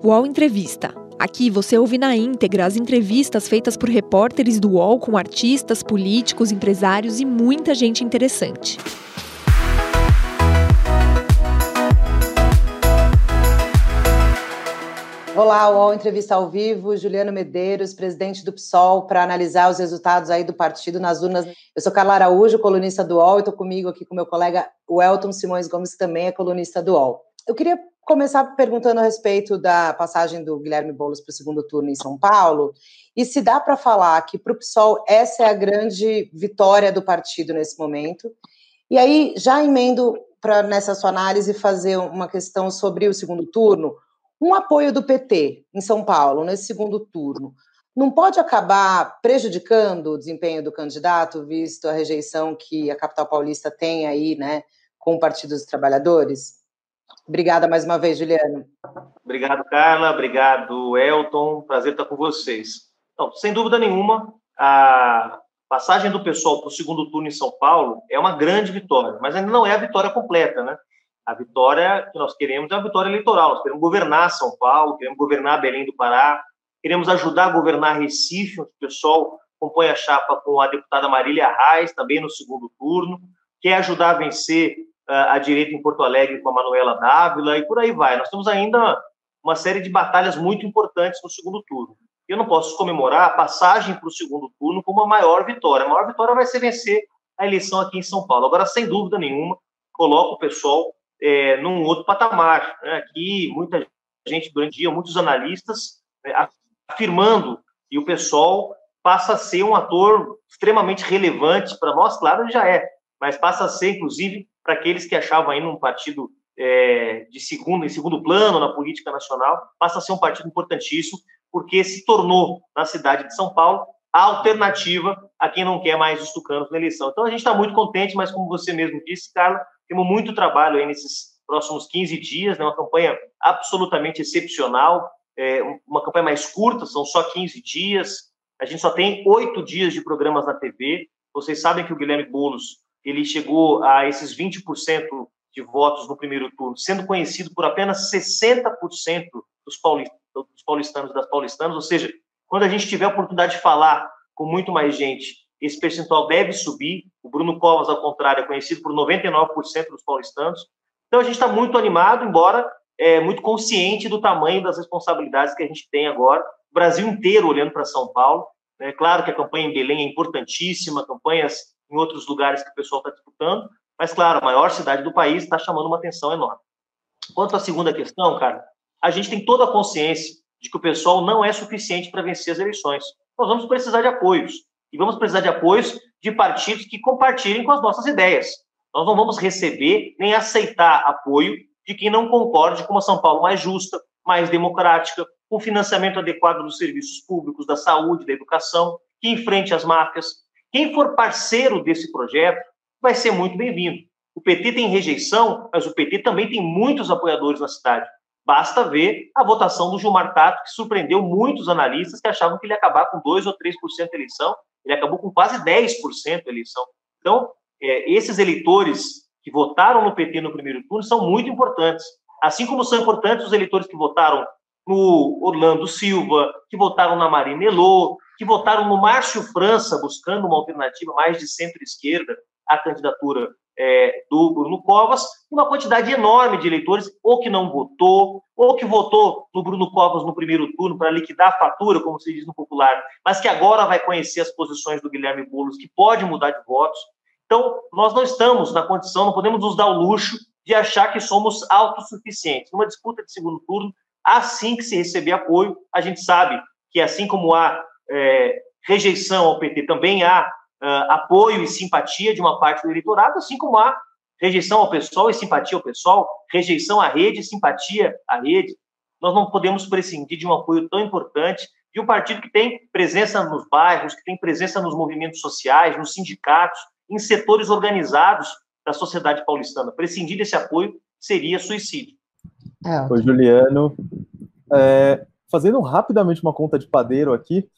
UOL Entrevista. Aqui você ouve na íntegra as entrevistas feitas por repórteres do UOL com artistas, políticos, empresários e muita gente interessante. Olá, UOL Entrevista ao Vivo, Juliano Medeiros, presidente do PSOL, para analisar os resultados aí do partido nas urnas. Eu sou Carla Araújo, colunista do UOL, e estou comigo aqui com meu colega Welton Simões Gomes, que também é colunista do UOL. Eu queria começar perguntando a respeito da passagem do Guilherme Boulos para o segundo turno em São Paulo, e se dá para falar que para o PSOL essa é a grande vitória do partido nesse momento. E aí, já emendo para nessa sua análise fazer uma questão sobre o segundo turno, um apoio do PT em São Paulo, nesse segundo turno, não pode acabar prejudicando o desempenho do candidato, visto a rejeição que a capital paulista tem aí, né, com o Partido dos Trabalhadores? Obrigada mais uma vez, Juliano. Obrigado, Carla. Obrigado, Elton. Prazer estar com vocês. Então, sem dúvida nenhuma, a passagem do pessoal para o segundo turno em São Paulo é uma grande vitória, mas ainda não é a vitória completa, né? A vitória que nós queremos é a vitória eleitoral. Nós queremos governar São Paulo, queremos governar Belém do Pará, queremos ajudar a governar Recife, onde o pessoal compõe a chapa com a deputada Marília Reis, também no segundo turno, quer ajudar a vencer a direita em Porto Alegre com a Manuela Dávila, e por aí vai. Nós temos ainda uma série de batalhas muito importantes no segundo turno. Eu não posso comemorar a passagem para o segundo turno como a maior vitória. A maior vitória vai ser vencer a eleição aqui em São Paulo. Agora, sem dúvida nenhuma, coloco o pessoal é, num outro patamar. Né? Aqui, muita gente, durante o dia, muitos analistas né, afirmando que o pessoal passa a ser um ator extremamente relevante para nós, claro, ele já é, mas passa a ser, inclusive, para aqueles que achavam ainda um partido é, de segundo, em segundo plano na política nacional, passa a ser um partido importantíssimo, porque se tornou, na cidade de São Paulo, a alternativa a quem não quer mais os tucanos na eleição. Então, a gente está muito contente, mas como você mesmo disse, Carla, temos muito trabalho aí nesses próximos 15 dias, né, uma campanha absolutamente excepcional, é, uma campanha mais curta, são só 15 dias. A gente só tem oito dias de programas na TV. Vocês sabem que o Guilherme Boulos ele chegou a esses 20% de votos no primeiro turno, sendo conhecido por apenas 60% dos paulistanos, dos paulistanos das paulistanas, ou seja, quando a gente tiver a oportunidade de falar com muito mais gente esse percentual deve subir. O Bruno Covas, ao contrário, é conhecido por 99% dos paulistanos. Então a gente está muito animado, embora é, muito consciente do tamanho das responsabilidades que a gente tem agora. O Brasil inteiro olhando para São Paulo. É claro que a campanha em Belém é importantíssima, campanhas em outros lugares que o pessoal está disputando, mas claro, a maior cidade do país está chamando uma atenção enorme. Quanto à segunda questão, cara, a gente tem toda a consciência de que o pessoal não é suficiente para vencer as eleições. Nós vamos precisar de apoios e vamos precisar de apoios de partidos que compartilhem com as nossas ideias. Nós não vamos receber nem aceitar apoio de quem não concorde com uma São Paulo mais justa, mais democrática, com financiamento adequado dos serviços públicos, da saúde, da educação, que enfrente as máfias. Quem for parceiro desse projeto vai ser muito bem-vindo. O PT tem rejeição, mas o PT também tem muitos apoiadores na cidade. Basta ver a votação do Gilmar Tato, que surpreendeu muitos analistas que achavam que ele ia acabar com 2 ou 3% da eleição, ele acabou com quase 10% da eleição. Então, é, esses eleitores que votaram no PT no primeiro turno são muito importantes. Assim como são importantes os eleitores que votaram no Orlando Silva, que votaram na Marina Elô, que votaram no Márcio França, buscando uma alternativa mais de centro-esquerda à candidatura é, do Bruno Covas, uma quantidade enorme de eleitores, ou que não votou, ou que votou no Bruno Covas no primeiro turno para liquidar a fatura, como se diz no popular, mas que agora vai conhecer as posições do Guilherme Boulos, que pode mudar de votos. Então, nós não estamos na condição, não podemos nos dar o luxo de achar que somos autossuficientes. Numa disputa de segundo turno, assim que se receber apoio, a gente sabe que assim como há é, rejeição ao PT, também há uh, apoio e simpatia de uma parte do eleitorado, assim como há rejeição ao pessoal e simpatia ao pessoal, rejeição à rede e simpatia à rede. Nós não podemos prescindir de um apoio tão importante de um partido que tem presença nos bairros, que tem presença nos movimentos sociais, nos sindicatos, em setores organizados da sociedade paulistana. Prescindir desse apoio seria suicídio. É. Oi, Juliano. É, fazendo rapidamente uma conta de padeiro aqui,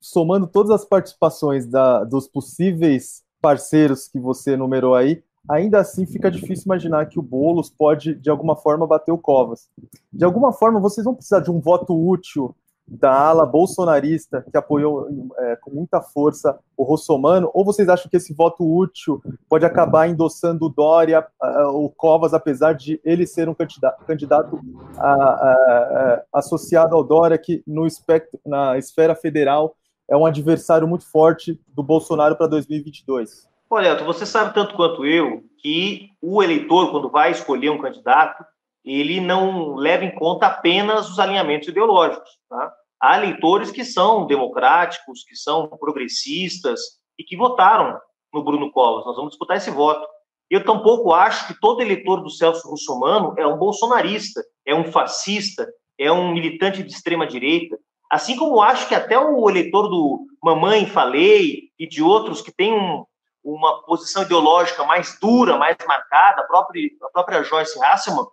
somando todas as participações da, dos possíveis parceiros que você numerou aí, ainda assim fica difícil imaginar que o Boulos pode, de alguma forma, bater o Covas. De alguma forma, vocês vão precisar de um voto útil da ala bolsonarista que apoiou é, com muita força o Rossomano, ou vocês acham que esse voto útil pode acabar endossando o Dória, o Covas, apesar de ele ser um candidato, candidato uh, uh, associado ao Dória, que no espectro, na esfera federal é um adversário muito forte do Bolsonaro para 2022? Olha, você sabe tanto quanto eu que o eleitor, quando vai escolher um candidato, ele não leva em conta apenas os alinhamentos ideológicos. Tá? há eleitores que são democráticos, que são progressistas e que votaram no Bruno Covas. Nós vamos disputar esse voto. Eu tampouco acho que todo eleitor do Celso Russomano é um bolsonarista, é um fascista, é um militante de extrema direita. Assim como acho que até o eleitor do Mamãe Falei e de outros que têm um, uma posição ideológica mais dura, mais marcada, a própria, a própria Joyce Hasselman,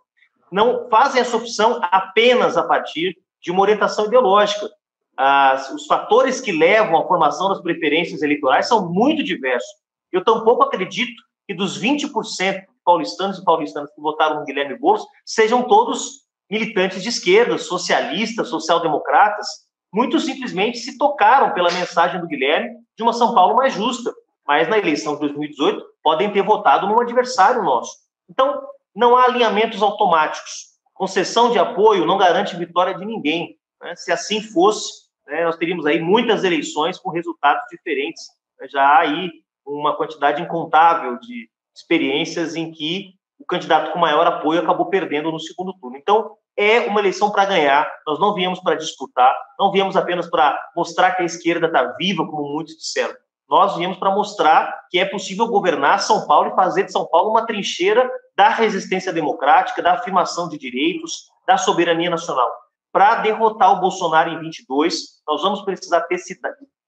não fazem essa opção apenas a partir de uma orientação ideológica. As, os fatores que levam à formação das preferências eleitorais são muito diversos. Eu tampouco acredito que dos 20% paulistanos e paulistanas que votaram no Guilherme Boulos sejam todos militantes de esquerda, socialistas, social-democratas. Muito simplesmente se tocaram pela mensagem do Guilherme de uma São Paulo mais justa. Mas na eleição de 2018 podem ter votado num adversário nosso. Então, não há alinhamentos automáticos concessão de apoio não garante vitória de ninguém. Né? Se assim fosse, né, nós teríamos aí muitas eleições com resultados diferentes. Já há aí uma quantidade incontável de experiências em que o candidato com maior apoio acabou perdendo no segundo turno. Então, é uma eleição para ganhar. Nós não viemos para disputar, não viemos apenas para mostrar que a esquerda está viva, como muitos disseram. Nós viemos para mostrar que é possível governar São Paulo e fazer de São Paulo uma trincheira da resistência democrática, da afirmação de direitos, da soberania nacional. Para derrotar o Bolsonaro em 22, nós vamos precisar ter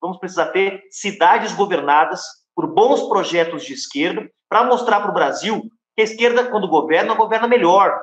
vamos precisar ter cidades governadas por bons projetos de esquerda, para mostrar para o Brasil que a esquerda, quando governa, governa melhor,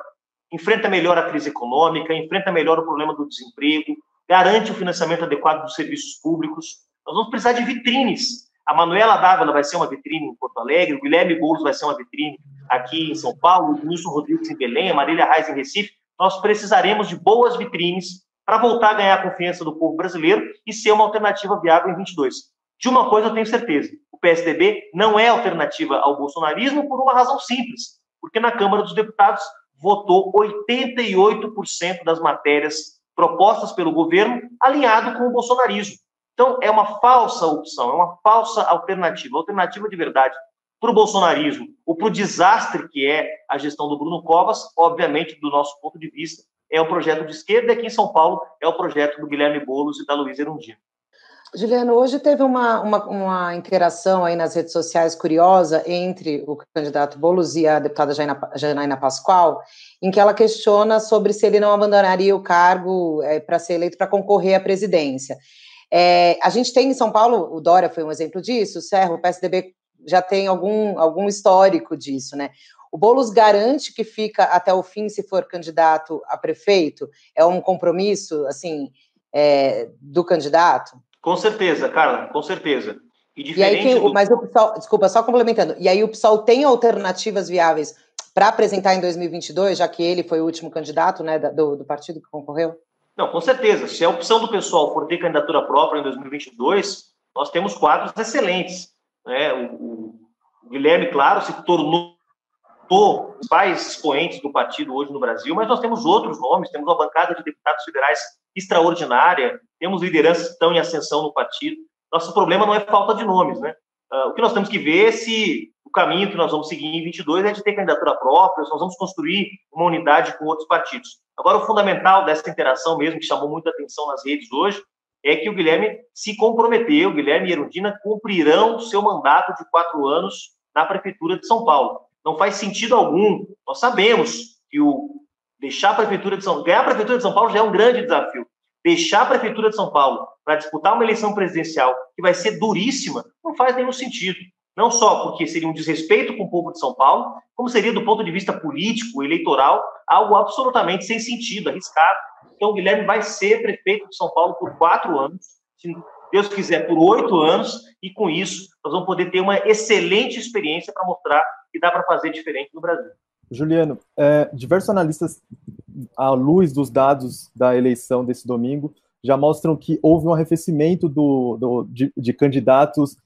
enfrenta melhor a crise econômica, enfrenta melhor o problema do desemprego, garante o financiamento adequado dos serviços públicos. Nós vamos precisar de vitrines a Manuela Dávila vai ser uma vitrine em Porto Alegre, o Guilherme Boulos vai ser uma vitrine aqui em São Paulo, o Wilson Rodrigues em Belém, a Marília Reis em Recife. Nós precisaremos de boas vitrines para voltar a ganhar a confiança do povo brasileiro e ser uma alternativa viável em 22. De uma coisa eu tenho certeza: o PSDB não é alternativa ao bolsonarismo por uma razão simples, porque na Câmara dos Deputados votou 88% das matérias propostas pelo governo alinhado com o bolsonarismo. Então, é uma falsa opção, é uma falsa alternativa. A alternativa de verdade para o bolsonarismo ou para o desastre que é a gestão do Bruno Covas, obviamente, do nosso ponto de vista, é o projeto de esquerda, e aqui em São Paulo é o projeto do Guilherme Boulos e da Luísa Erundina. Juliano, hoje teve uma, uma, uma, interação aí nas redes sociais curiosa entre o candidato Boulos e a deputada Janaína, Pascoal, em que ela questiona sobre se ele não abandonaria o cargo é, para ser eleito para concorrer à presidência. É, a gente tem em São Paulo, o Dória foi um exemplo disso, o Serra, o PSDB já tem algum, algum histórico disso, né? O Boulos garante que fica até o fim se for candidato a prefeito? É um compromisso, assim, é, do candidato? Com certeza, Carla, com certeza. E, e aí, quem, do... mas o PSOL, desculpa, só complementando, e aí o PSOL tem alternativas viáveis para apresentar em 2022, já que ele foi o último candidato né, do, do partido que concorreu? Não, com certeza. Se a opção do pessoal for ter candidatura própria em 2022, nós temos quadros excelentes. Né? O, o Guilherme, claro, se tornou os pais expoentes do partido hoje no Brasil, mas nós temos outros nomes, temos uma bancada de deputados federais extraordinária, temos lideranças que estão em ascensão no partido. Nosso problema não é falta de nomes, né? Uh, o que nós temos que ver é se o caminho que nós vamos seguir em 22 é de ter candidatura própria, nós vamos construir uma unidade com outros partidos. Agora, o fundamental dessa interação mesmo, que chamou muita atenção nas redes hoje, é que o Guilherme se comprometeu, o Guilherme e Erundina cumprirão o seu mandato de quatro anos na Prefeitura de São Paulo. Não faz sentido algum, nós sabemos que o deixar a Prefeitura de São ganhar a Prefeitura de São Paulo já é um grande desafio. Deixar a Prefeitura de São Paulo para disputar uma eleição presidencial que vai ser duríssima, não faz nenhum sentido. Não só porque seria um desrespeito com o povo de São Paulo, como seria, do ponto de vista político, eleitoral, algo absolutamente sem sentido, arriscado. Então, o Guilherme vai ser prefeito de São Paulo por quatro anos. Se Deus quiser, por oito anos, e com isso nós vamos poder ter uma excelente experiência para mostrar que dá para fazer diferente no Brasil. Juliano, é, diversos analistas, à luz dos dados da eleição desse domingo, já mostram que houve um arrefecimento do, do de, de, candidatos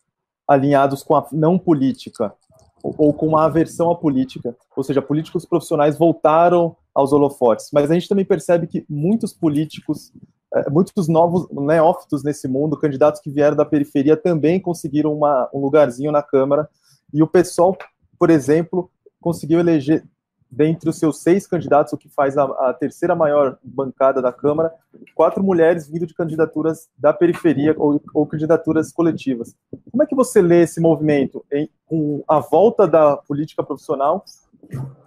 alinhados com a não política ou, ou com uma aversão à política, ou seja, políticos profissionais voltaram aos holofotes. Mas a gente também percebe que muitos políticos, é, muitos novos neófitos nesse mundo, candidatos que vieram da periferia, também conseguiram uma, um lugarzinho na Câmara. E o pessoal, por exemplo, conseguiu eleger dentre os seus seis candidatos, o que faz a, a, terceira maior bancada da Câmara, quatro mulheres vindo de candidaturas da periferia ou, ou candidaturas coletivas. Como é que você lê esse movimento em, com a volta da política profissional,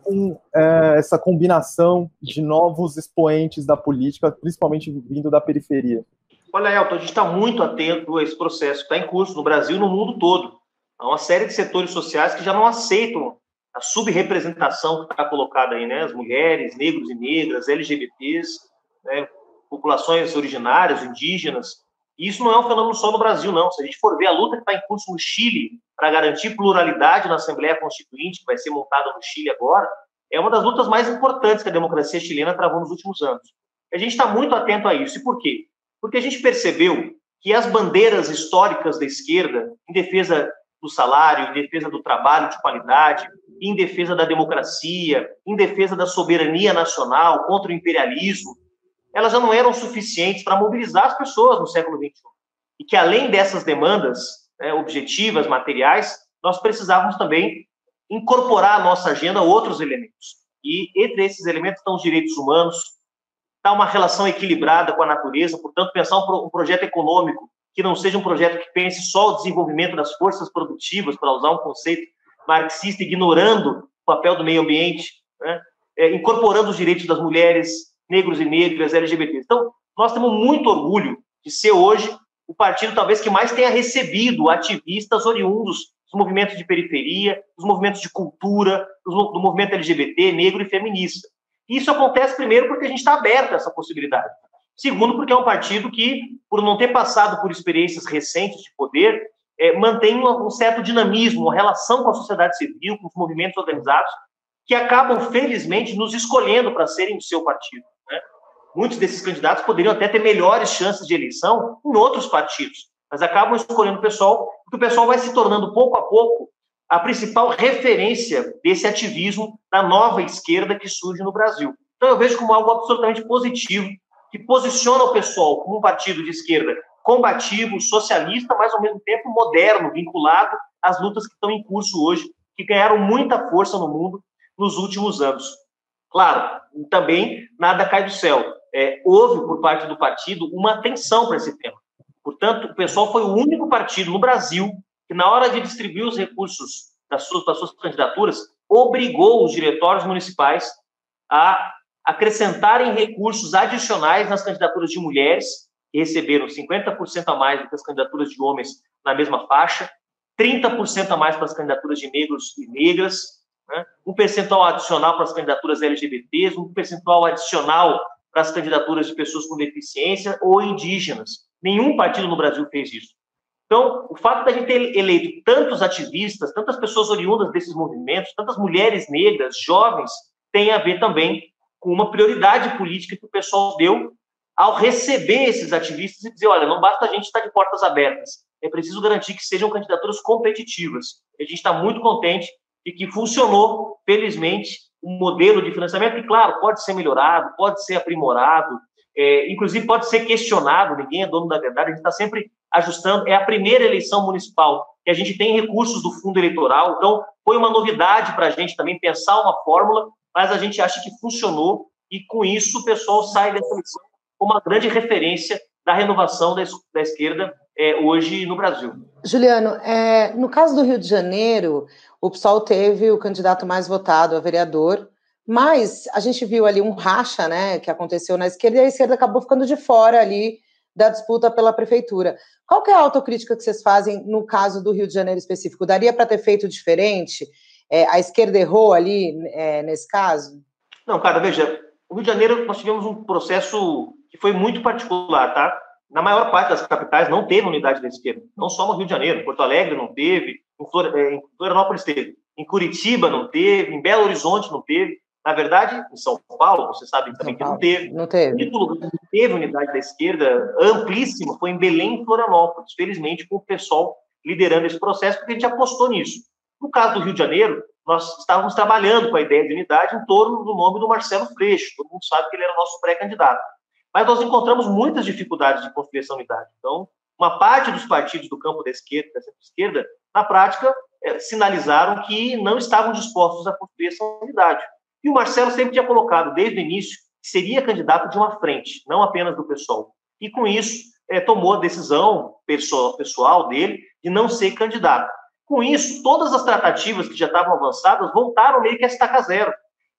com é, essa combinação de novos expoentes da política, principalmente vindo da periferia? Olha, Elton, a gente está muito atento a esse processo que está em curso no Brasil e no mundo todo. Há uma série de setores sociais que já não aceitam a subrepresentação que está colocada aí, né? As mulheres, negros e negras, LGBTs, né? populações originárias, indígenas. E isso não é um fenômeno só no Brasil, não. Se a gente for ver a luta que está em curso no Chile para garantir pluralidade na Assembleia Constituinte, que vai ser montada no Chile agora, é uma das lutas mais importantes que a democracia chilena travou nos últimos anos. A gente está muito atento a isso. E por quê? Porque a gente percebeu que as bandeiras históricas da esquerda, em defesa do salário, em defesa do trabalho de qualidade, em defesa da democracia, em defesa da soberania nacional, contra o imperialismo, elas já não eram suficientes para mobilizar as pessoas no século XXI. E que, além dessas demandas né, objetivas, materiais, nós precisávamos também incorporar à nossa agenda outros elementos. E entre esses elementos estão os direitos humanos, está uma relação equilibrada com a natureza, portanto, pensar um, pro, projeto econômico que não seja um projeto que pense só o desenvolvimento das forças produtivas, para usar um conceito marxista, ignorando o papel do meio ambiente, né? é, incorporando os direitos das mulheres, negros e negras, LGBTs. Então, nós temos muito orgulho de ser hoje o partido talvez que mais tenha recebido ativistas oriundos dos movimentos de periferia, dos movimentos de cultura, do, do movimento LGBT, negro e feminista. Isso acontece primeiro porque a gente está aberto a essa possibilidade. Segundo, porque é um partido que, por não ter passado por experiências recentes de poder, é, mantém um, certo dinamismo, uma relação com a sociedade civil, com os movimentos organizados, que acabam, felizmente, nos escolhendo para serem o seu partido. Né? Muitos desses candidatos poderiam até ter melhores chances de eleição em outros partidos, mas acabam escolhendo o pessoal, porque o pessoal vai se tornando, pouco a pouco, a principal referência desse ativismo da nova esquerda que surge no Brasil. Então, eu vejo como algo absolutamente positivo que posiciona o pessoal como um partido de esquerda combativo, socialista, mas ao mesmo tempo moderno, vinculado às lutas que estão em curso hoje, que ganharam muita força no mundo nos últimos anos. Claro, também nada cai do céu. É, houve, por parte do partido, uma atenção para esse tema. Portanto, o pessoal foi o único partido no Brasil que, na hora de distribuir os recursos das suas, das suas candidaturas, obrigou os diretórios municipais a acrescentarem recursos adicionais nas candidaturas de mulheres, que receberam 50% a mais do que as candidaturas de homens na mesma faixa, 30% a mais para as candidaturas de negros e negras, né? um percentual adicional para as candidaturas LGBTs, um percentual adicional para as candidaturas de pessoas com deficiência ou indígenas. Nenhum partido no Brasil fez isso. Então, o fato da gente ter eleito tantos ativistas, tantas pessoas oriundas desses movimentos, tantas mulheres negras, jovens, tem a ver também com uma prioridade política que o pessoal deu ao receber esses ativistas e dizer, olha, não basta a gente estar de portas abertas, é preciso garantir que sejam candidaturas competitivas. A gente está muito contente e que funcionou, felizmente, um modelo de financiamento que, claro, pode ser melhorado, pode ser aprimorado, é, inclusive pode ser questionado, ninguém é dono da verdade, a gente está sempre ajustando. É a primeira eleição municipal que a gente tem recursos do fundo eleitoral, então foi uma novidade para a gente também pensar uma fórmula mas a gente acha que funcionou e com isso o pessoal sai dessa eleição como uma grande referência da renovação da, da esquerda é, hoje no Brasil. Juliano, é, no caso do Rio de Janeiro, o PSOL teve o candidato mais votado a vereador, mas a gente viu ali um racha, né, que aconteceu na esquerda e a esquerda acabou ficando de fora ali da disputa pela prefeitura. Qual que é a autocrítica que vocês fazem no caso do Rio de Janeiro específico? Daria para ter feito diferente? É, a esquerda errou ali é, nesse caso? Não, cara, veja, o Rio de Janeiro nós tivemos um processo que foi muito particular, tá? na maior parte das capitais não teve unidade da esquerda, não só no Rio de Janeiro, Porto Alegre não teve, em Florianópolis teve, em Curitiba não teve, em Belo Horizonte não teve, na verdade, em São Paulo, você sabe também que não teve. Não teve. O lugar que teve unidade da esquerda amplíssima foi em Belém e Florianópolis, felizmente com o pessoal liderando esse processo, porque a gente apostou nisso. No caso do Rio de Janeiro, nós estávamos trabalhando com a ideia de unidade em torno do nome do Marcelo Freixo. Todo mundo sabe que ele era nosso pré-candidato. Mas nós encontramos muitas dificuldades de construir essa unidade. Então, uma parte dos partidos do campo da esquerda, da centro-esquerda, na prática, é, sinalizaram que não estavam dispostos a construir essa unidade. E o Marcelo sempre tinha colocado, desde o início, que seria candidato de uma frente, não apenas do PSOL. E com isso, é, tomou a decisão pessoal, pessoal dele de não ser candidato. Com isso, todas as tratativas que já estavam avançadas voltaram meio que a estaca zero.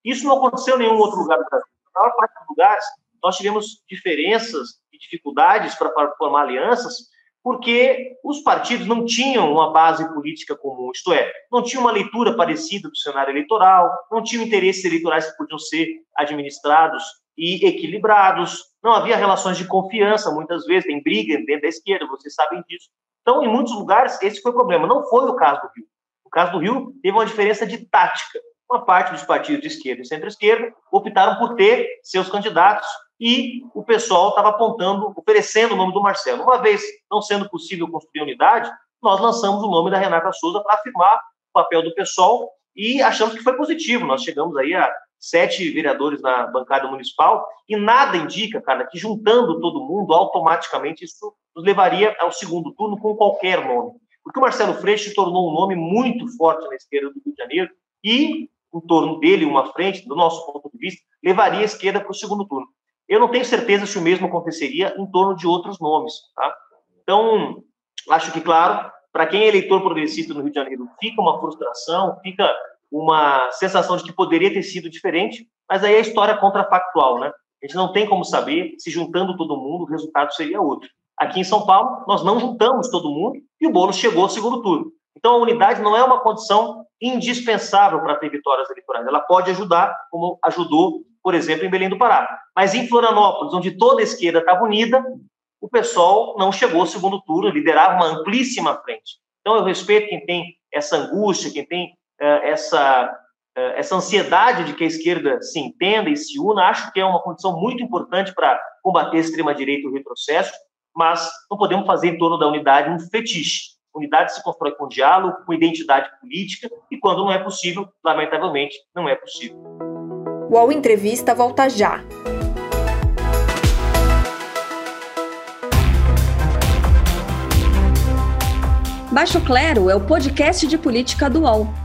Isso não aconteceu em nenhum outro lugar do Brasil. Na maior parte dos lugares, nós tivemos diferenças e dificuldades para formar alianças, porque os partidos não tinham uma base política comum, isto é, não tinham uma leitura parecida do cenário eleitoral, não tinham interesses eleitorais que podiam ser administrados e equilibrados, não havia relações de confiança, muitas vezes, tem briga dentro da esquerda, vocês sabem disso. Então, em muitos lugares, esse foi o problema. Não foi o caso do Rio. O caso do Rio teve uma diferença de tática. Uma parte dos partidos de esquerda e centro-esquerda optaram por ter seus candidatos e o pessoal estava apontando, oferecendo o nome do Marcelo. Uma vez não sendo possível construir unidade, nós lançamos o nome da Renata Souza para afirmar o papel do pessoal e achamos que foi positivo. Nós chegamos aí a sete vereadores na bancada municipal, e nada indica, cara, que juntando todo mundo, automaticamente isso nos levaria ao segundo turno com qualquer nome. Porque o Marcelo Freixo se tornou um nome muito forte na esquerda do Rio de Janeiro, e em torno dele, uma frente, do nosso ponto de vista, levaria a esquerda para o segundo turno. Eu não tenho certeza se o mesmo aconteceria em torno de outros nomes. Tá? Então, acho que, claro, para quem é eleitor progressista no Rio de Janeiro, fica uma frustração, fica uma sensação de que poderia ter sido diferente, mas aí a história é contrafactual, né? A gente não tem como saber se juntando todo mundo o resultado seria outro. Aqui em São Paulo, nós não juntamos todo mundo e o bolo chegou ao segundo turno. Então, a unidade não é uma condição indispensável para ter vitórias eleitorais. Ela pode ajudar, como ajudou, por exemplo, em Belém do Pará. Mas em Florianópolis, onde toda a esquerda estava unida, o pessoal não chegou ao segundo turno, liderava uma amplíssima frente. Então, eu respeito quem tem essa angústia, quem tem essa, é, essa ansiedade de que a esquerda se entenda e se una, acho que é uma condição muito importante para combater a extrema-direita e o retrocesso, mas não podemos fazer em torno da unidade um fetiche. Unidade se constrói com diálogo, com identidade política, e quando não é possível, lamentavelmente, não é possível. O UOL Entrevista volta já. Baixo Clero é o podcast de política do UOL.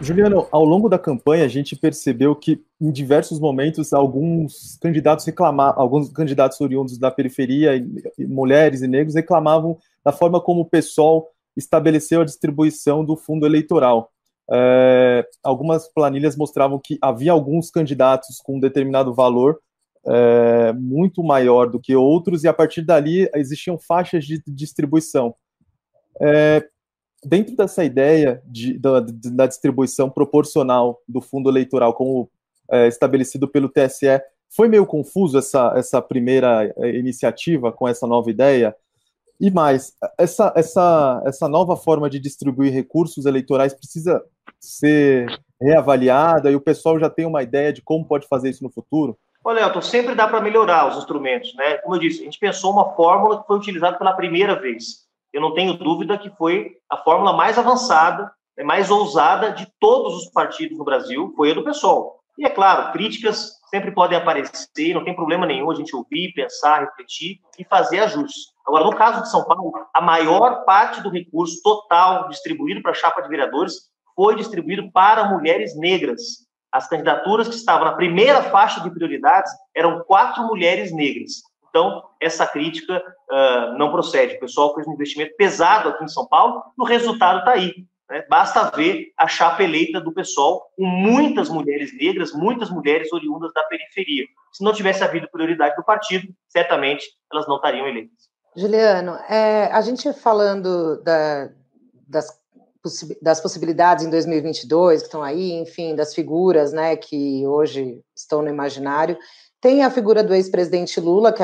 Juliano, ao longo da campanha a gente percebeu que em diversos momentos alguns candidatos reclamavam, alguns candidatos oriundos da periferia, mulheres e negros reclamavam da forma como o PSOL estabeleceu a distribuição do fundo eleitoral. É, algumas planilhas mostravam que havia alguns candidatos com um determinado valor é, muito maior do que outros, e a partir dali existiam faixas de distribuição. É, dentro dessa ideia de, da, da, distribuição proporcional do fundo eleitoral, como é, estabelecido pelo TSE, foi meio confuso essa, essa primeira é, iniciativa com essa nova ideia? E mais, essa, essa, essa nova forma de distribuir recursos eleitorais precisa ser reavaliada e o pessoal já tem uma ideia de como pode fazer isso no futuro? Olha, Elton, sempre dá para melhorar os instrumentos, né? Como eu disse, a gente pensou uma fórmula que foi utilizada pela primeira vez eu não tenho dúvida que foi a fórmula mais avançada, né, mais ousada de todos os partidos no Brasil, foi a do PSOL. E é claro, críticas sempre podem aparecer, não tem problema nenhum a gente ouvir, pensar, refletir e fazer ajustes. Agora, no caso de São Paulo, a maior parte do recurso total distribuído para a chapa de vereadores foi distribuído para mulheres negras. As candidaturas que estavam na primeira faixa de prioridades eram quatro mulheres negras. Então, essa crítica uh, não procede. O pessoal fez um investimento pesado aqui em São Paulo, o resultado está aí. Né? Basta ver a chapa eleita do PSOL com muitas mulheres negras, muitas mulheres oriundas da periferia. Se não tivesse havido prioridade do partido, certamente elas não estariam eleitas. Juliano, é, a gente falando da, das, das possibilidades em 2022 que estão aí, enfim, das figuras né, que hoje estão no imaginário, tem a figura do ex-presidente Lula, que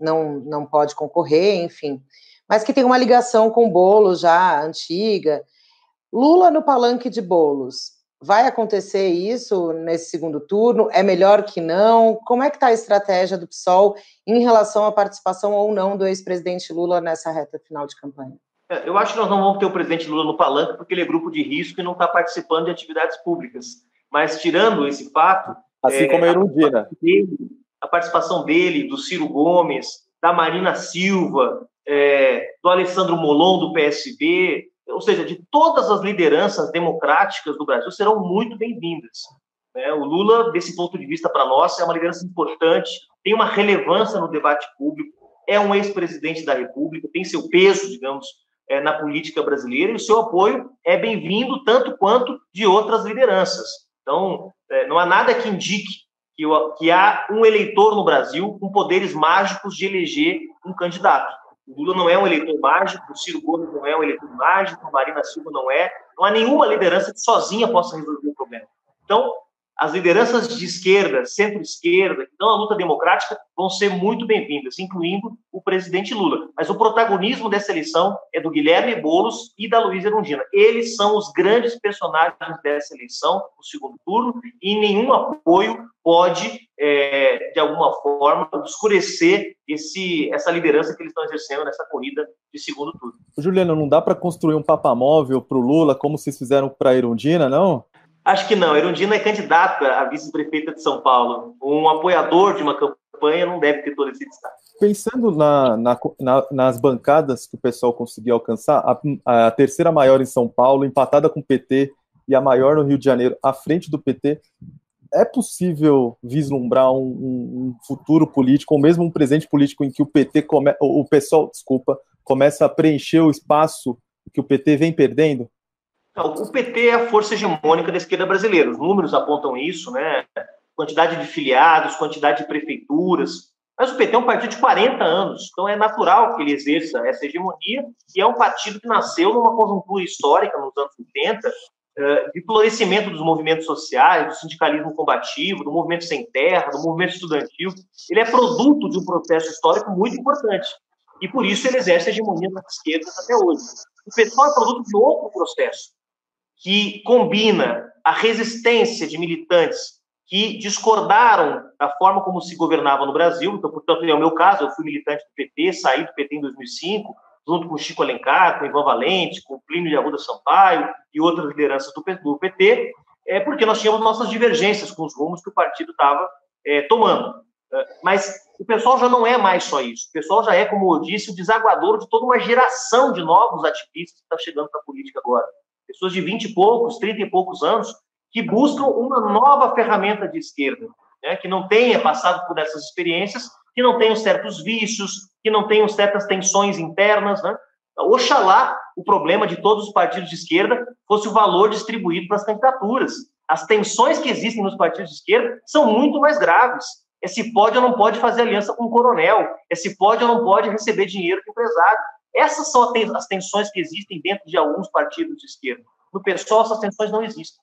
não, não pode concorrer, enfim, mas que tem uma ligação com o Bolo já antiga. Lula no palanque de bolos. Vai acontecer isso nesse segundo turno? É melhor que não? Como é que está a estratégia do PSOL em relação à participação ou não do ex-presidente Lula nessa reta final de campanha? É, eu acho que nós não vamos ter o presidente Lula no palanque porque ele é grupo de risco e não está participando de atividades públicas. Mas tirando esse fato, assim é, como a Erundina, a participação dele, do Ciro Gomes, da Marina Silva, é, do Alessandro Molon do PSB, ou seja, de todas as lideranças democráticas do Brasil serão muito bem-vindas. Né? O Lula, desse ponto de vista, para nós, é uma liderança importante, tem uma relevância no debate público, é um ex-presidente da República, tem seu peso, digamos, é, na política brasileira, e o seu apoio é bem-vindo tanto quanto de outras lideranças. Então, é, não há nada que indique que, que há um eleitor no Brasil com poderes mágicos de eleger um candidato. O Lula não é um eleitor mágico, o Ciro Gomes não é um eleitor mágico, a Marina Silva não é. Não há nenhuma liderança que sozinha possa resolver o problema. Então, as lideranças de esquerda, centro-esquerda, que estão na luta democrática, vão ser muito bem-vindas, incluindo o presidente Lula. Mas o protagonismo dessa eleição é do Guilherme Boulos e da Luísa Erundina. Eles são os grandes personagens dessa eleição, no segundo turno, e nenhum apoio pode, é, de alguma forma, obscurecer esse, essa liderança que eles estão exercendo nessa corrida de segundo turno. Juliano, não dá para construir um papamóvel para o Lula como vocês fizeram para a Erundina, não? Acho que não. Erundina é candidata a vice-prefeita de São Paulo. Um apoiador de uma campanha não deve ter todo esse destaque. Pensando na, na, na, nas bancadas que o pessoal conseguiu alcançar, a, a, terceira maior em São Paulo, empatada com o PT, e a maior no Rio de Janeiro, à frente do PT, é possível vislumbrar um, um, um futuro político, ou mesmo um presente político em que o PT, come, o pessoal, desculpa, começa a preencher o espaço que o PT vem perdendo? O PT é a força hegemônica da esquerda brasileira. Os números apontam isso, né? Quantidade de filiados, quantidade de prefeituras. Mas o PT é um partido de 40 anos, então é natural que ele exerça essa hegemonia, e é um partido que nasceu numa conjuntura histórica, nos anos 80, eh, de florescimento dos movimentos sociais, do sindicalismo combativo, do movimento sem terra, do movimento estudantil. Ele é produto de um processo histórico muito importante. E por isso ele exerce a hegemonia das esquerdas até hoje. O pessoal é produto de outro processo, que combina a resistência de militantes que discordaram da forma como se governava no Brasil. Então, portanto, é o meu caso, eu fui militante do PT, saí do PT em 2005, junto com Chico Alencar, com Ivan Valente, com Plínio de Arruda Sampaio e outras lideranças do PT, é porque nós tínhamos nossas divergências com os rumos que o partido estava é, tomando. É, mas o pessoal já não é mais só isso. O pessoal já é, como eu disse, o desaguador de toda uma geração de novos ativistas que está chegando para a política agora pessoas de 20 e poucos, 30 e poucos anos, que buscam uma nova ferramenta de esquerda, né, que não tenha passado por essas experiências, que não tenham certos vícios, que não tenham certas tensões internas. Né? Oxalá o problema de todos os partidos de esquerda fosse o valor distribuído para as candidaturas. As tensões que existem nos partidos de esquerda são muito mais graves. Esse pode ou não pode fazer aliança com o coronel, esse pode ou não pode receber dinheiro do empresário. Essas são as tensões que existem dentro de alguns partidos de esquerda. No PSOL, essas tensões não existem.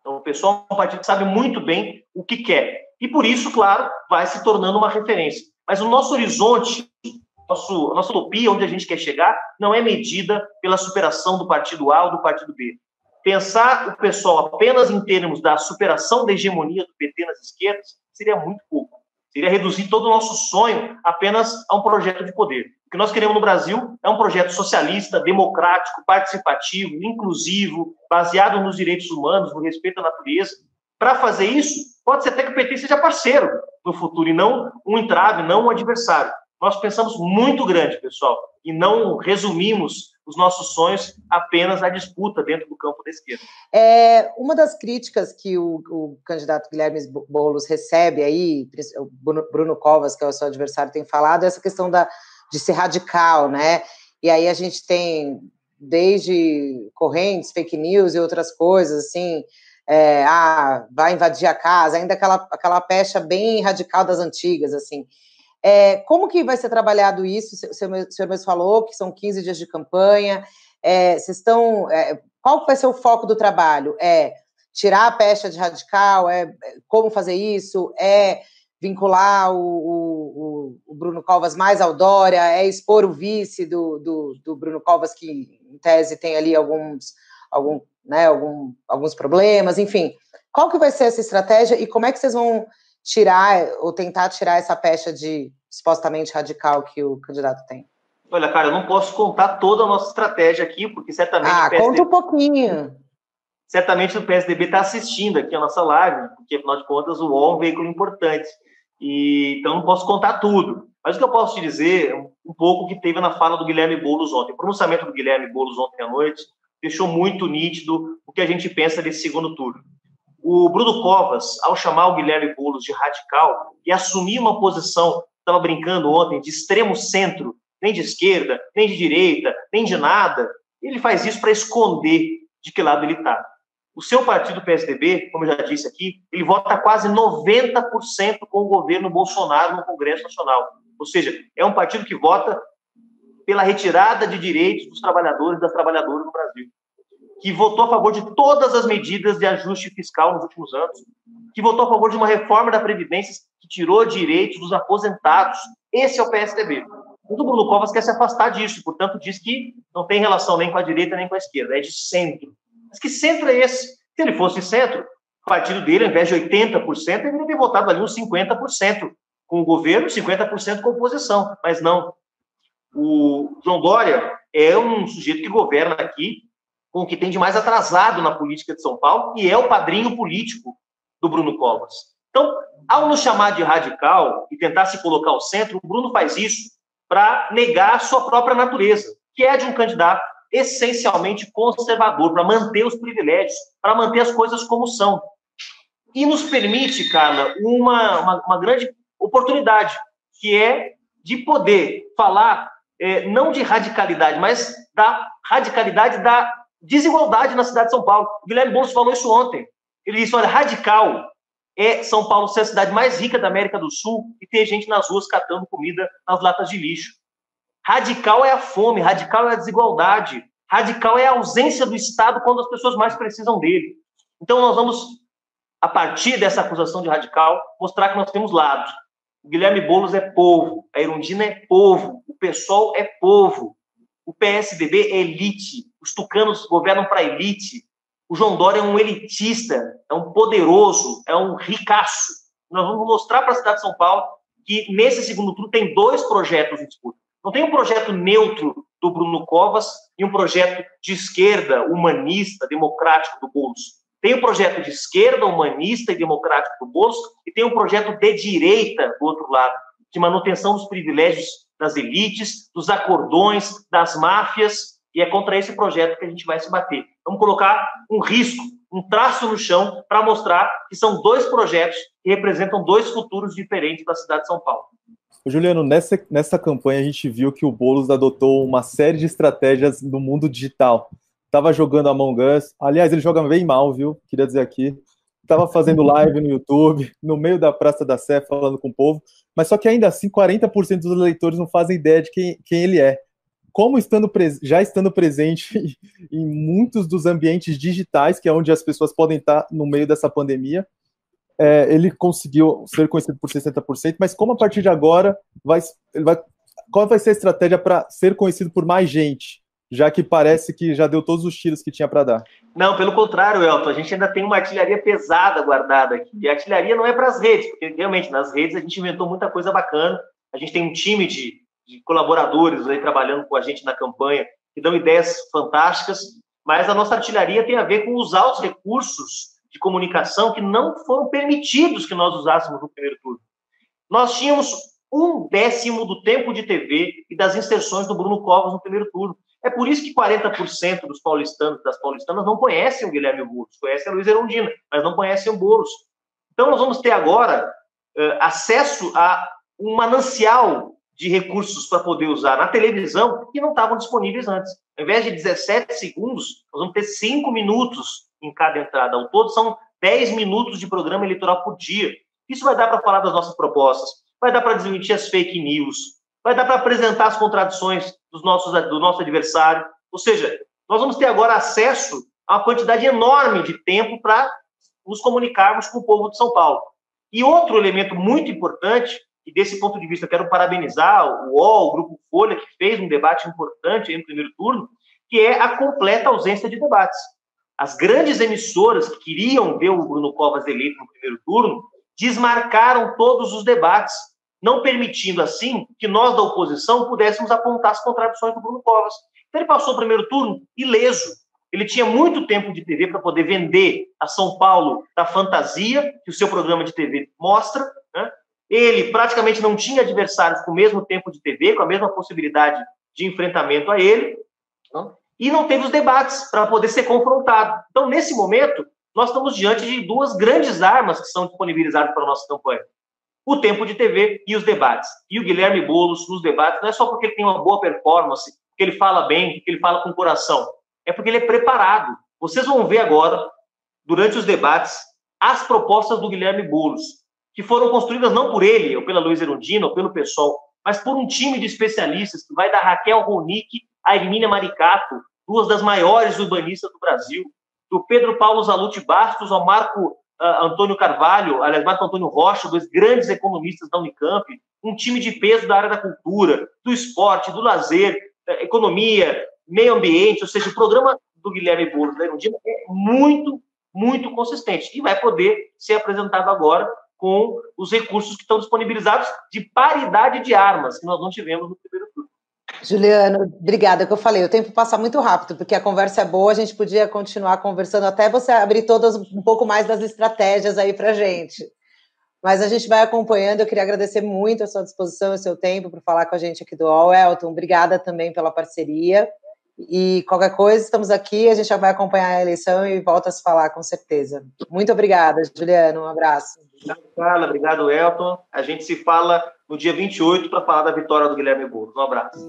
Então, o PSOL é um partido que sabe muito bem o que quer. E por isso, claro, vai se tornando uma referência. Mas o nosso horizonte, nosso, a nossa utopia, onde a gente quer chegar, não é medida pela superação do partido A ou do partido B. Pensar o pessoal apenas em termos da superação da hegemonia do PT nas esquerdas seria muito pouco. Seria reduzir todo o nosso sonho apenas a um projeto de poder que nós queremos no Brasil é um projeto socialista, democrático, participativo, inclusivo, baseado nos direitos humanos, no respeito à natureza. Para fazer isso, pode ser até que o PT seja parceiro no futuro e não um entrave, não um adversário. Nós pensamos muito grande, pessoal, e não resumimos os nossos sonhos apenas à disputa dentro do campo da esquerda. É, uma das críticas que o, o candidato Guilherme Boulos recebe aí, o Bruno Covas, que é o seu adversário, tem falado, é essa questão da de ser radical, né? E aí a gente tem desde correntes, fake news e outras coisas, assim, é, ah, vai invadir a casa, ainda aquela, aquela pecha bem radical das antigas, assim. É, como que vai ser trabalhado isso? O senhor, mesmo falou que são 15 dias de campanha. É, vocês estão. É, qual vai ser o foco do trabalho? É tirar a pecha de radical? É como fazer isso? É vincular o, o, o Bruno Covas mais ao Dória? É expor o vice do, do, do Bruno Covas, que em tese tem ali alguns, algum, né, algum, alguns problemas, enfim. Qual que vai ser essa estratégia e como é que vocês vão tirar ou tentar tirar essa pecha de supostamente radical que o candidato tem? Olha, cara, eu não posso contar toda a nossa estratégia aqui, porque certamente. Ah, PSDB, conta um pouquinho. Certamente o PSDB está assistindo aqui a nossa live, porque afinal de contas o UOL é um veículo importante. E, então não posso contar tudo. Mas o que eu posso te dizer é um pouco que teve na fala do Guilherme Boulos ontem. O pronunciamento do Guilherme Boulos ontem à noite deixou muito nítido o que a gente pensa desse segundo turno. O Bruno Covas, ao chamar o Guilherme Boulos de radical e assumir uma posição, estava brincando ontem, de extremo centro, nem de esquerda, nem de direita, nem de nada, ele faz isso para esconder de que lado ele está. O seu partido PSDB, como eu já disse aqui, ele vota quase 90% com o governo Bolsonaro no Congresso Nacional. Ou seja, é um partido que vota pela retirada de direitos dos trabalhadores e das trabalhadoras no Brasil que votou a favor de todas as medidas de ajuste fiscal nos últimos anos, que votou a favor de uma reforma da Previdência que tirou direitos dos aposentados. Esse é o PSDB. O Bruno Covas quer se afastar disso, portanto, diz que não tem relação nem com a direita nem com a esquerda, é de centro. Mas que centro é esse? Se ele fosse centro, o partido dele, ao invés de 80%, ele deveria ter votado ali uns 50% com o governo, 50% com a oposição. Mas não. O João Dória é um sujeito que governa aqui com o que tem de mais atrasado na política de São Paulo, e é o padrinho político do Bruno Covas. Então, ao nos chamar de radical e tentar se colocar ao centro, o Bruno faz isso para negar a sua própria natureza, que é de um candidato essencialmente conservador, para manter os privilégios, para manter as coisas como são. E nos permite, Carla, uma, uma, uma grande oportunidade, que é de poder falar é, não de radicalidade, mas da radicalidade da desigualdade na cidade de São Paulo. O Guilherme Boulos falou isso ontem. Ele disse: olha, radical é São Paulo ser a cidade mais rica da América do Sul e ter gente nas ruas catando comida nas latas de lixo. Radical é a fome, radical é a desigualdade, radical é a ausência do Estado quando as pessoas mais precisam dele. Então, nós vamos, a partir dessa acusação de radical, mostrar que nós temos lados. O Guilherme Boulos é povo, a Erundina é povo, o PSOL é povo, o PSDB é elite, os tucanos governam para elite, o João Dória é um elitista, é um poderoso, é um ricaço. Nós vamos mostrar para a cidade de São Paulo que nesse segundo turno tem dois projetos em disputa. Não tem um projeto neutro do Bruno Covas e um projeto de esquerda, humanista, democrático do Boulos. Tem um projeto de esquerda, humanista e democrático do Boulos e tem um projeto de direita do outro lado, de manutenção dos privilégios das elites, dos acordões, das máfias, e é contra esse projeto que a gente vai se bater. Vamos colocar um risco, um traço no chão para mostrar que são dois projetos que representam dois futuros diferentes da cidade de São Paulo. Juliano, nessa, nessa campanha a gente viu que o Boulos adotou uma série de estratégias no mundo digital. Estava jogando Among Us, aliás, ele joga bem mal, viu? Queria dizer aqui. Estava fazendo live no YouTube, no meio da Praça da Sé, falando com o povo, mas só que ainda assim 40% dos eleitores não fazem ideia de quem, quem ele é. Como estando já estando presente em muitos dos ambientes digitais, que é onde as pessoas podem estar no meio dessa pandemia, é, ele conseguiu ser conhecido por 60%, mas como a partir de agora vai, vai qual vai ser a estratégia para ser conhecido por mais gente? Já que parece que já deu todos os tiros que tinha para dar. Não, pelo contrário, Elton, a gente ainda tem uma artilharia pesada guardada aqui. E a artilharia não é para as redes, porque realmente nas redes a gente inventou muita coisa bacana. A gente tem um time de, de colaboradores aí trabalhando com a gente na campanha que dão ideias fantásticas, mas a nossa artilharia tem a ver com usar os recursos de comunicação que não foram permitidos que nós usássemos no primeiro turno. Nós tínhamos um décimo do tempo de TV e das inserções do Bruno Covas no primeiro turno. É por isso que 40% dos paulistanos, das paulistanas, não conhecem o Guilherme Boulos, conhecem a Luiz Erundina, mas não conhecem o Boulos. Então, nós vamos ter agora uh, acesso a um manancial de recursos para poder usar na televisão que não estavam disponíveis antes. Ao invés de 17 segundos, nós vamos ter 5 minutos em cada entrada. Ao todo, são 10 minutos de programa eleitoral por dia. Isso vai dar para falar das nossas propostas, vai dar para desmentir as fake news, vai dar para apresentar as contradições dos nossos, do nosso adversário. Ou seja, nós vamos ter agora acesso a uma quantidade enorme de tempo para nos comunicarmos com o povo de São Paulo. E outro elemento muito importante, e desse ponto de vista quero parabenizar o UOL, o Grupo Folha, que fez um debate importante no primeiro turno, que é a completa ausência de debates. As grandes emissoras que queriam ver o Bruno Covas eleito no primeiro turno desmarcaram todos os debates, não permitindo, assim, que nós da oposição pudéssemos apontar as contradições do Bruno Covas. Então, ele passou o primeiro turno ileso. Ele tinha muito tempo de TV para poder vender a São Paulo da fantasia, que o seu programa de TV mostra. Né? Ele praticamente não tinha adversários com o mesmo tempo de TV, com a mesma possibilidade de enfrentamento a ele. Né? E não teve os debates para poder ser confrontado. Então, nesse momento, nós estamos diante de duas grandes armas que são disponibilizadas para a nossa campanha. O tempo de TV e os debates. E o Guilherme Boulos, nos debates, não é só porque ele tem uma boa performance, que ele fala bem, que ele fala com coração. É porque ele é preparado. Vocês vão ver agora, durante os debates, as propostas do Guilherme Boulos, que foram construídas não por ele, ou pela Luiz Erundina, ou pelo pessoal, mas por um time de especialistas, que vai da Raquel Ronick a Hermínia Maricato, duas das maiores urbanistas do Brasil, do Pedro Paulo Zaluti Bastos ao Marco uh, Antônio Carvalho, aliás, Marco Antônio Rocha, dois grandes economistas da Unicamp, um time de peso da área da cultura, do esporte, do lazer, economia, meio ambiente, ou seja, o programa do Guilherme Boulos da Erundina é muito, muito consistente e vai poder ser apresentado agora com os recursos que estão disponibilizados de paridade de armas, que nós não tivemos no primeiro. Juliano, obrigada. É o que eu falei, o tempo passa muito rápido, porque a conversa é boa, a gente podia continuar conversando até você abrir todas um pouco mais das estratégias aí para gente. Mas a gente vai acompanhando. Eu queria agradecer muito a sua disposição e o seu tempo para falar com a gente aqui do All Elton. Obrigada também pela parceria. E qualquer coisa, estamos aqui, a gente já vai acompanhar a eleição e volta a se falar, com certeza. Muito obrigada, Juliano. Um abraço. Obrigado, Carla. Obrigado, Elton. A gente se fala no dia 28 para falar da vitória do Guilherme Boulos. Um abraço.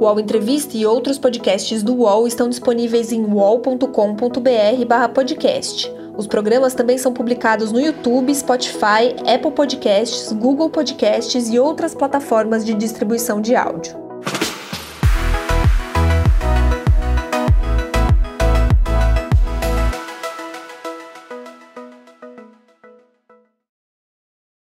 O UOL Entrevista e outros podcasts do UOL estão disponíveis em uol.com.br/podcast. Os programas também são publicados no YouTube, Spotify, Apple Podcasts, Google Podcasts e outras plataformas de distribuição de áudio.